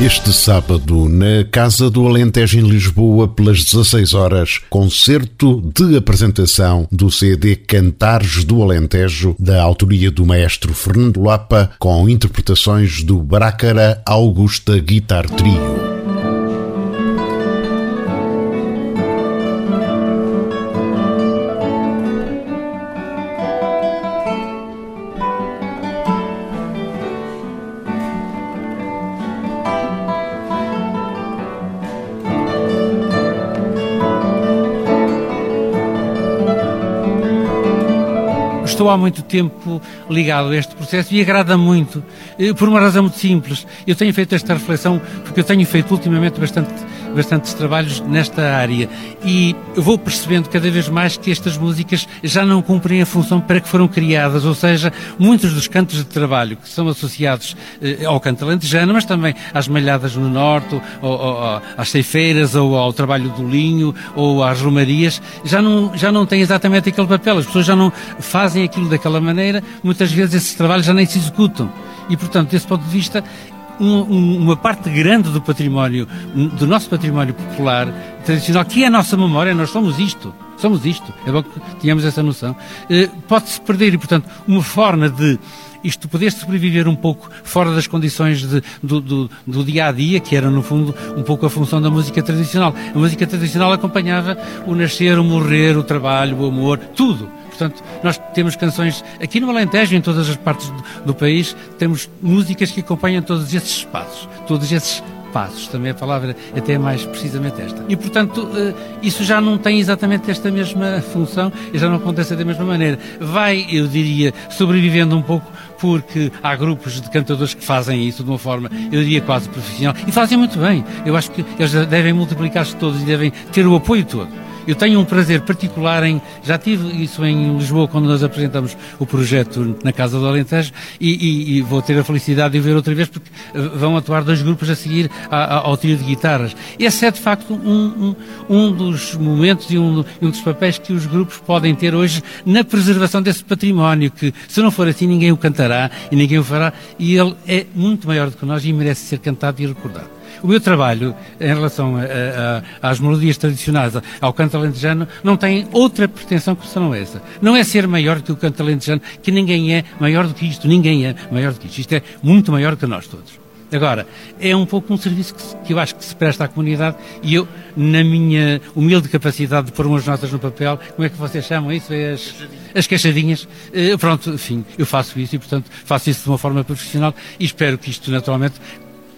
Este sábado, na Casa do Alentejo em Lisboa, pelas 16 horas, concerto de apresentação do CD Cantares do Alentejo, da autoria do maestro Fernando Lapa, com interpretações do Brácara Augusta Guitar Trio. Estou há muito tempo ligado a este processo e agrada muito, eh, por uma razão muito simples. Eu tenho feito esta reflexão porque eu tenho feito ultimamente bastante, bastantes trabalhos nesta área e vou percebendo cada vez mais que estas músicas já não cumprem a função para que foram criadas, ou seja, muitos dos cantos de trabalho que são associados eh, ao canto alentejano, mas também às malhadas no norte, ou, ou, às ceifeiras, ou ao trabalho do linho, ou às romarias, já não, já não têm exatamente aquele papel. As pessoas já não fazem aquilo daquela maneira, muitas vezes esses trabalhos já nem se executam. E, portanto, desse ponto de vista, um, um, uma parte grande do património, do nosso património popular, tradicional, que é a nossa memória, nós somos isto. Somos isto. É bom que tenhamos essa noção. Eh, Pode-se perder e, portanto, uma forma de isto poder sobreviver um pouco fora das condições de, do, do, do, dia a dia, que era no fundo um pouco a função da música tradicional. A música tradicional acompanhava o nascer, o morrer, o trabalho, o amor, tudo. Portanto, nós temos canções aqui no Alentejo, em todas as partes do, do país, temos músicas que acompanham todos esses espaços, todos esses passos, também a palavra até é mais precisamente esta. E, portanto, isso já não tem exatamente esta mesma função e já não acontece da mesma maneira. Vai, eu diria, sobrevivendo um pouco porque há grupos de cantadores que fazem isso de uma forma, eu diria, quase profissional e fazem muito bem. Eu acho que eles devem multiplicar-se todos e devem ter o apoio todo. Eu tenho um prazer particular em. Já tive isso em Lisboa quando nós apresentamos o projeto na Casa do Alentejo e, e, e vou ter a felicidade de ver outra vez porque eh, vão atuar dois grupos a seguir ao trio de guitarras. Esse é de facto um, um, um dos momentos e um, um, dos papéis que os grupos podem ter hoje na preservação desse património, que se não for assim ninguém o cantará e ninguém o fará e ele é muito maior do que nós e merece ser cantado e recordado. O meu trabalho em relação a, a, às melodias tradicionais, ao canto alentejano, não tem outra pretensão que não essa. Não é ser maior que o canto alentejano, que ninguém é maior do que isto, ninguém é maior do que isto. Isto é muito maior que nós todos. Agora, é um pouco um serviço que, que, eu acho que se presta à comunidade e eu, na minha humilde capacidade de pôr umas notas no papel, como é que vocês chamam isso? É as, as queixadinhas. Uh, pronto, enfim, eu faço isso e, portanto, faço isso de uma forma profissional e espero que isto, naturalmente,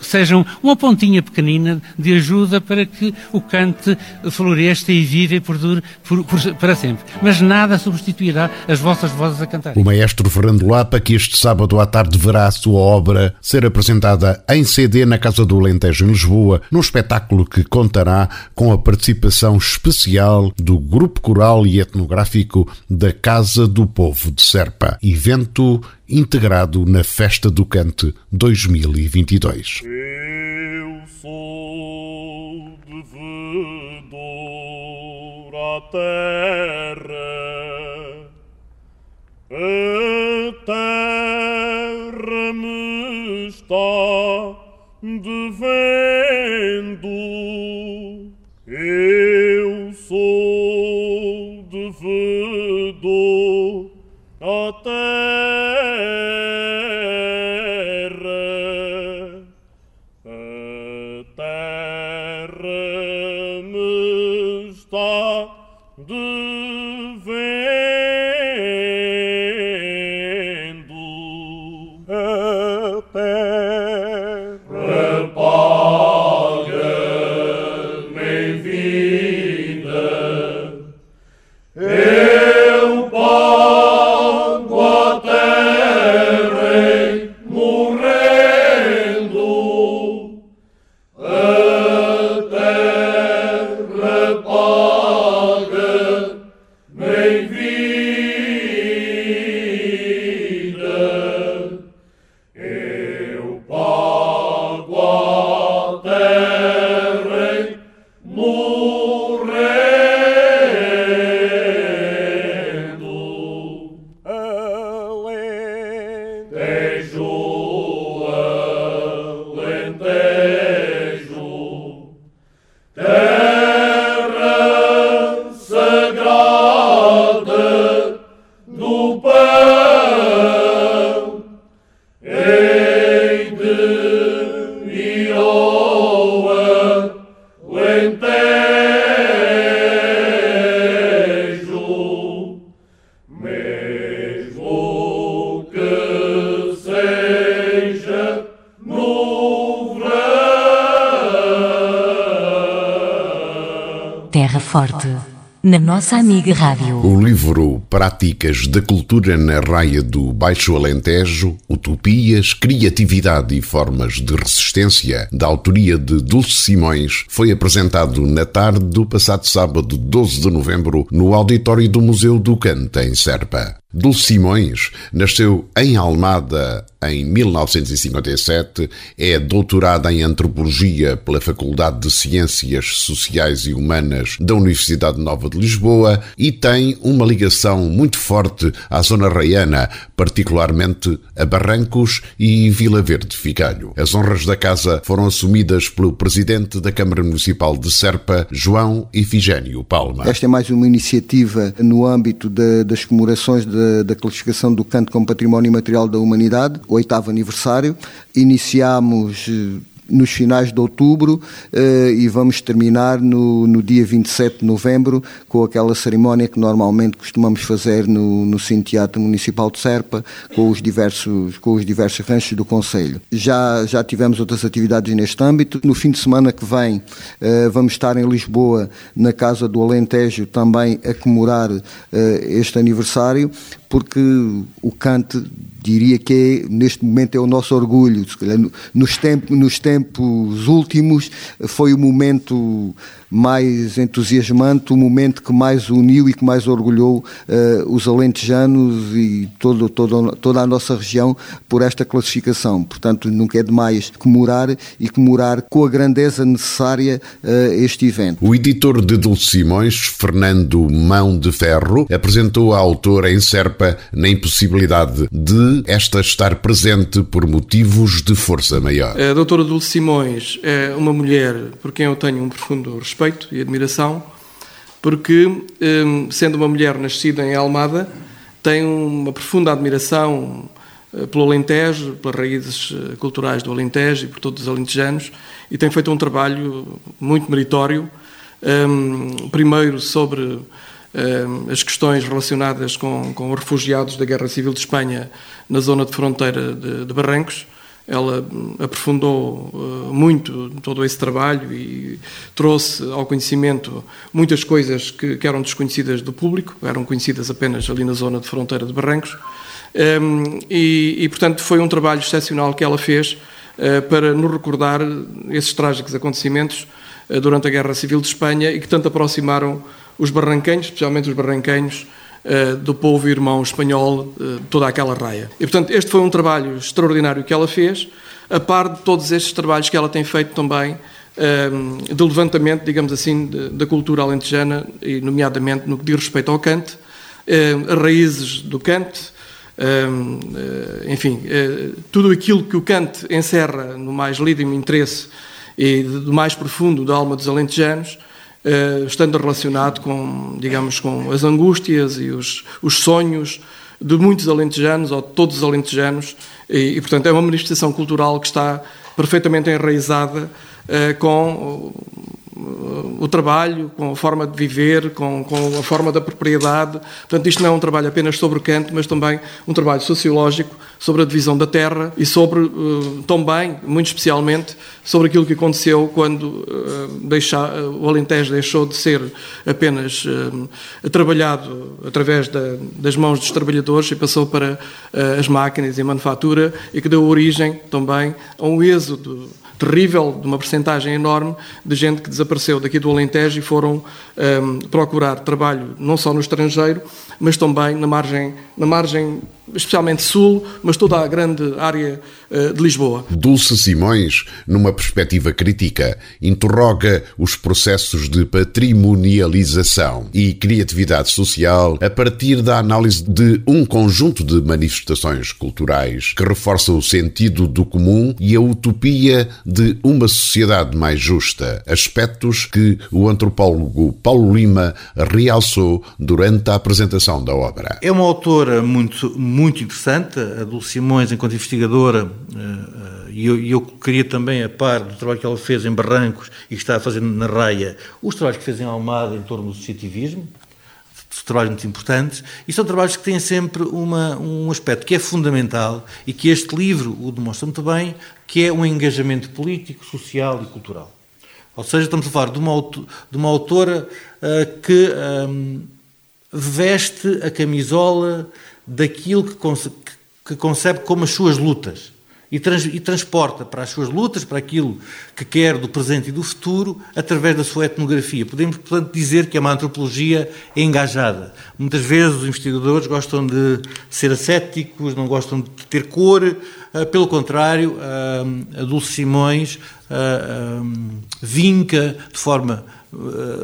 sejam uma pontinha pequenina de ajuda para que o cante floresça e viva e perdure por, por, para sempre. Mas nada substituirá as vossas vozes a cantar. O maestro Fernando Lapa, que este sábado à tarde verá a sua obra ser apresentada em CD na Casa do Alentejo, em Lisboa, num espetáculo que contará com a participação especial do Grupo Coral e Etnográfico da Casa do Povo de Serpa. Evento integrado na Festa do Cante 2022. Eu sou devedor à terra, a terra me está devendo. Eu sou Terra Forte, na nossa amiga Rádio. O livro Práticas da Cultura na Raia do Baixo Alentejo, Utopias, Criatividade e Formas de Resistência, da autoria de Dulce Simões, foi apresentado na tarde do passado sábado 12 de novembro no auditório do Museu do Cante, em Serpa. Dulce Simões nasceu em Almada em 1957, é doutorada em Antropologia pela Faculdade de Ciências Sociais e Humanas da Universidade Nova de Lisboa e tem uma ligação muito forte à zona raiana, particularmente a Barrancos e Vila Verde Ficalho. As honras da casa foram assumidas pelo presidente da Câmara Municipal de Serpa, João Ifigênio Palma. Esta é mais uma iniciativa no âmbito de, das comemorações de, da classificação do canto como património material da humanidade oitavo aniversário. Iniciámos eh, nos finais de outubro uh, e vamos terminar no, no dia 27 de novembro com aquela cerimónia que normalmente costumamos fazer no, no Cine Teatro Municipal de Serpa com os diversos, com os diversos ranchos do Conselho. Já, já tivemos outras atividades neste âmbito. No fim de semana que vem uh, vamos estar em Lisboa, na Casa do Alentejo, também a comemorar uh, este aniversário porque o Kant diria que é, neste momento é o nosso orgulho. Nos, tempos, nos tempos últimos foi o momento mais entusiasmante, o momento que mais uniu e que mais orgulhou uh, os alentejanos e todo, todo, toda a nossa região por esta classificação. Portanto, nunca é demais comemorar e comemorar com a grandeza necessária uh, este evento. O editor de Dulce Simões, Fernando Mão de Ferro, apresentou a autora em Serpa na impossibilidade de esta estar presente por motivos de força maior. A doutora Dulce Simões é uma mulher por quem eu tenho um profundo respeito respeito e admiração, porque, hum, sendo uma mulher nascida em Almada, tem uma profunda admiração eh, pelo Alentejo, pelas raízes eh, culturais do Alentejo e por todos os alentejanos, e tem feito um trabalho muito meritório, hum, primeiro sobre hum, as questões relacionadas com, com os refugiados da Guerra Civil de Espanha na zona de fronteira de, de Barrancos, ela aprofundou uh, muito todo esse trabalho e trouxe ao conhecimento muitas coisas que, que, eram desconhecidas do público, eram conhecidas apenas ali na zona de fronteira de Barrancos. Um, e, e, portanto, foi um trabalho excepcional que ela fez uh, para nos recordar esses trágicos acontecimentos uh, durante a Guerra Civil de Espanha e que tanto aproximaram os barranquenhos, especialmente os barranquenhos, do povo irmão espanhol, uh, toda aquela raia. E, portanto, este foi um trabalho extraordinário que ela fez, a par de todos estes trabalhos que ela tem feito também uh, de levantamento, digamos assim, da cultura alentejana, e nomeadamente no que diz respeito ao cante, as raízes do cante, enfim, tudo aquilo que o cante encerra no mais lídimo interesse e do mais profundo da alma dos alentejanos, eh, estando relacionado com, digamos, com as angústias e os, os sonhos de muitos alentejanos, ou de todos os alentejanos, e, e, portanto é uma manifestação cultural que está perfeitamente enraizada uh, com o trabalho, com a forma de viver, com, com, a forma da propriedade. Portanto, isto não é um trabalho apenas sobre o canto, mas também um trabalho sociológico sobre a divisão da terra e sobre, uh, também, muito especialmente, sobre aquilo que aconteceu quando uh, o Alentejo deixou de ser apenas trabalhado através da, das mãos dos trabalhadores e passou para as máquinas e a manufatura e que deu origem também a um êxodo terrível, de uma percentagem enorme de gente que desapareceu daqui do Alentejo e foram um, procurar trabalho não só no estrangeiro, mas também na margem, na margem especialmente sul, mas toda a grande área uh, de Lisboa. Dulce Simões, numa perspectiva crítica, interroga os processos de patrimonialização e criatividade social a partir da análise de um conjunto de manifestações culturais que reforçam o sentido do comum e a utopia de uma sociedade mais justa, aspectos que o antropólogo Paulo Lima realçou durante a apresentação da obra. É uma autora muito muito interessante, a Dulce Simões, enquanto investigadora, e eu, eu queria também, a par do trabalho que ela fez em Barrancos e que está a fazer na Raia, os trabalhos que fez em Almada em torno do associativismo, trabalhos muito importantes, e são trabalhos que têm sempre uma, um aspecto que é fundamental e que este livro o demonstra muito bem, que é um engajamento político, social e cultural. Ou seja, estamos a falar de uma, de uma autora uh, que um, veste a camisola daquilo que, conce, que concebe como as suas lutas e, trans, e, transporta para as suas lutas, para aquilo que quer do presente e do futuro, através da sua etnografia. Podemos, portanto, dizer que é uma antropologia engajada. Muitas vezes os investigadores gostam de ser ascéticos, não gostam de ter cor, uh, pelo contrário, uh, a Dulce Simões uh, vinca de forma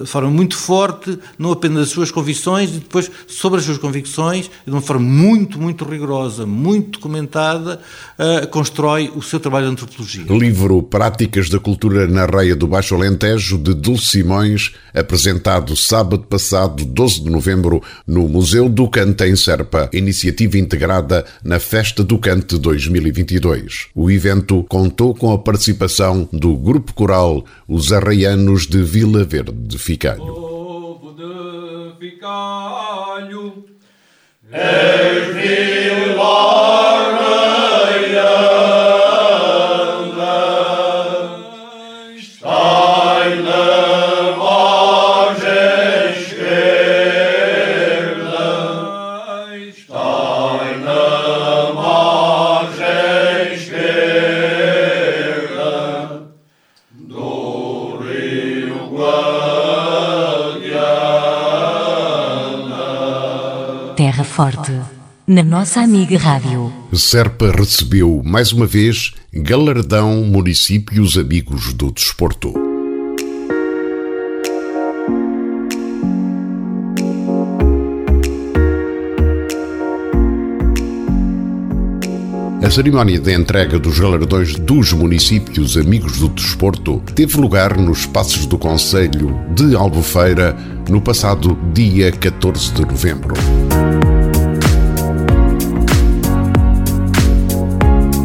de forma muito forte, não apenas as suas convicções, e depois sobre as suas convicções, de uma forma muito, muito rigorosa, muito documentada, uh, constrói o seu trabalho de antropologia. Livro Práticas da Cultura na Raia do Baixo Alentejo, de Dulce Simões, apresentado sábado passado, 12 de novembro, no Museu do Cante em Serpa, iniciativa integrada na Festa do Cante 2022. O evento contou com a participação do Grupo Coral Os Arraianos de Vila Verde de Ficalho. Povo de Ficalho, forte na nossa amiga Rádio. Serpa recebeu mais uma vez galardão Municípios Amigos do Desporto. A cerimónia de entrega dos galardões dos municípios amigos do desporto teve lugar nos passos do Conselho de Albufeira no passado dia 14 de novembro.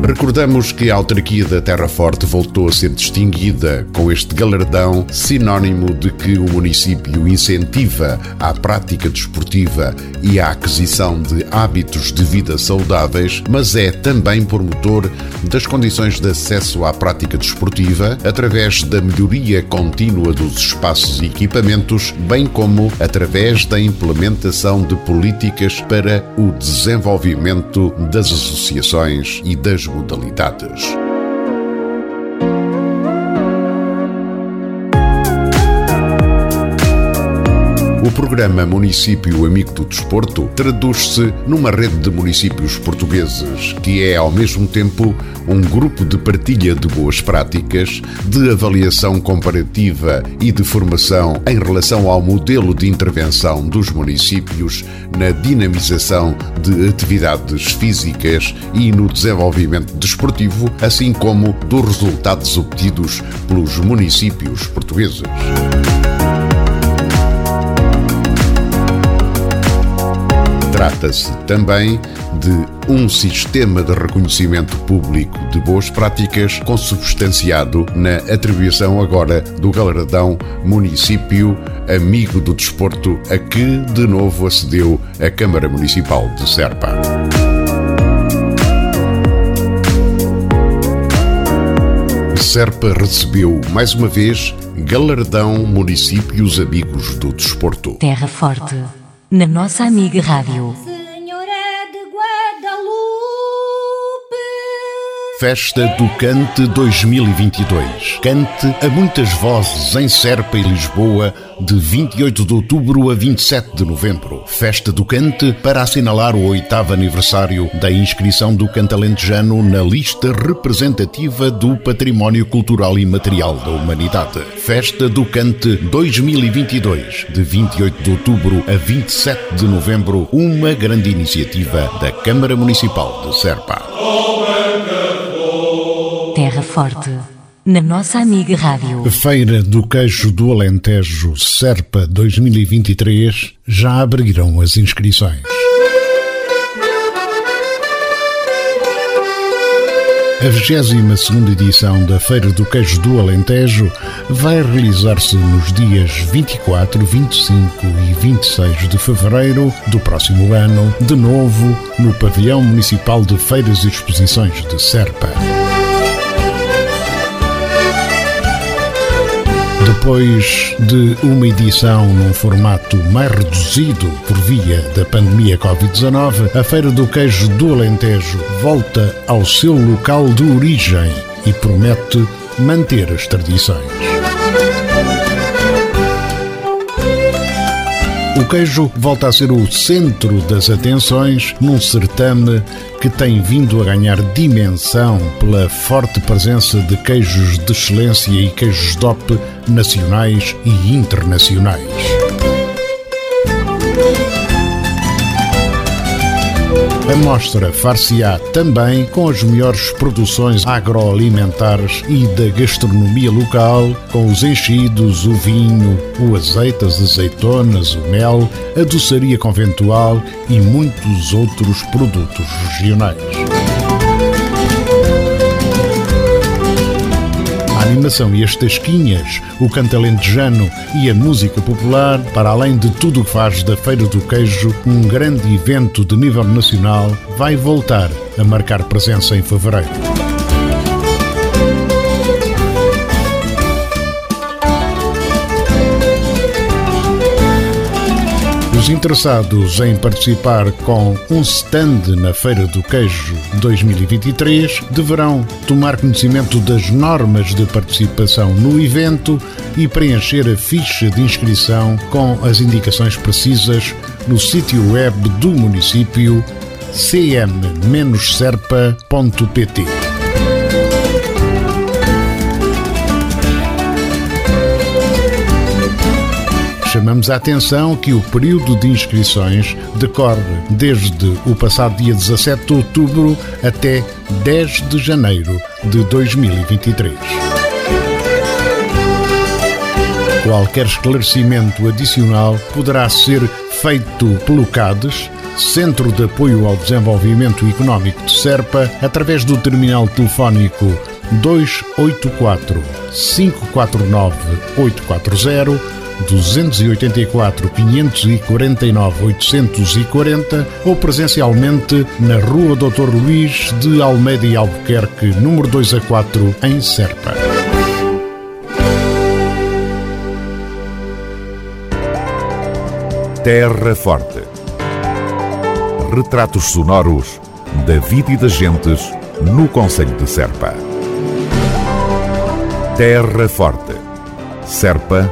Recordamos que a autarquia da Terra Forte voltou a ser distinguida com este galardão, sinónimo de que o município incentiva a prática desportiva e a aquisição de hábitos de vida saudáveis, mas é também promotor das condições de acesso à prática desportiva através da melhoria contínua dos espaços e equipamentos, bem como através da implementação de políticas para o desenvolvimento das associações e das modalidades. O programa Município Amigo do Desporto traduz-se numa rede de municípios portugueses que é, ao mesmo tempo, um grupo de partilha de boas práticas, de avaliação comparativa e de formação em relação ao modelo de intervenção dos municípios na dinamização de atividades físicas e no desenvolvimento desportivo, assim como dos resultados obtidos pelos municípios portugueses. Trata-se também de um sistema de reconhecimento público de boas práticas consubstanciado na atribuição agora do galardão Município Amigo do Desporto, a que de novo acedeu a Câmara Municipal de Serpa. Serpa recebeu mais uma vez galardão Municípios Amigos do Desporto. Terra Forte na nossa amiga Rádio. Festa do Cante 2022. Cante a muitas vozes em Serpa e Lisboa de 28 de outubro a 27 de novembro. Festa do Cante para assinalar o oitavo aniversário da inscrição do Cantalentejano na lista representativa do Património Cultural e Material da Humanidade. Festa do Cante 2022 de 28 de outubro a 27 de novembro. Uma grande iniciativa da Câmara Municipal de Serpa. Terra Forte, na nossa amiga Rádio. Feira do Queijo do Alentejo Serpa 2023 já abriram as inscrições. A 22 edição da Feira do Queijo do Alentejo vai realizar-se nos dias 24, 25 e 26 de fevereiro do próximo ano, de novo no Pavilhão Municipal de Feiras e Exposições de Serpa. Depois de uma edição num formato mais reduzido por via da pandemia Covid-19, a Feira do Queijo do Alentejo volta ao seu local de origem e promete manter as tradições. O queijo volta a ser o centro das atenções num certame que tem vindo a ganhar dimensão pela forte presença de queijos de excelência e queijos DOP nacionais e internacionais. A mostra far-se-á também com as melhores produções agroalimentares e da gastronomia local, com os enchidos, o vinho, o azeite, as azeitonas, o mel, a doçaria conventual e muitos outros produtos regionais. Animação e as tasquinhas, o canto alentejano e a música popular, para além de tudo o que faz da Feira do Queijo um grande evento de nível nacional, vai voltar a marcar presença em fevereiro. Os interessados em participar com um stand na Feira do Queijo 2023 deverão tomar conhecimento das normas de participação no evento e preencher a ficha de inscrição com as indicações precisas no sítio web do município cm-serpa.pt. chamamos a atenção que o período de inscrições decorre desde o passado dia 17 de outubro até 10 de janeiro de 2023. Qualquer esclarecimento adicional poderá ser feito pelo CADES, Centro de Apoio ao Desenvolvimento Económico de Serpa, através do terminal telefónico 284 549 840 284 549 840 ou presencialmente na Rua Dr. Luís de Almeida e Albuquerque, número 2 a 4, em Serpa. Terra Forte. Retratos sonoros da vida e das gentes no Conselho de Serpa. Terra Forte. Serpa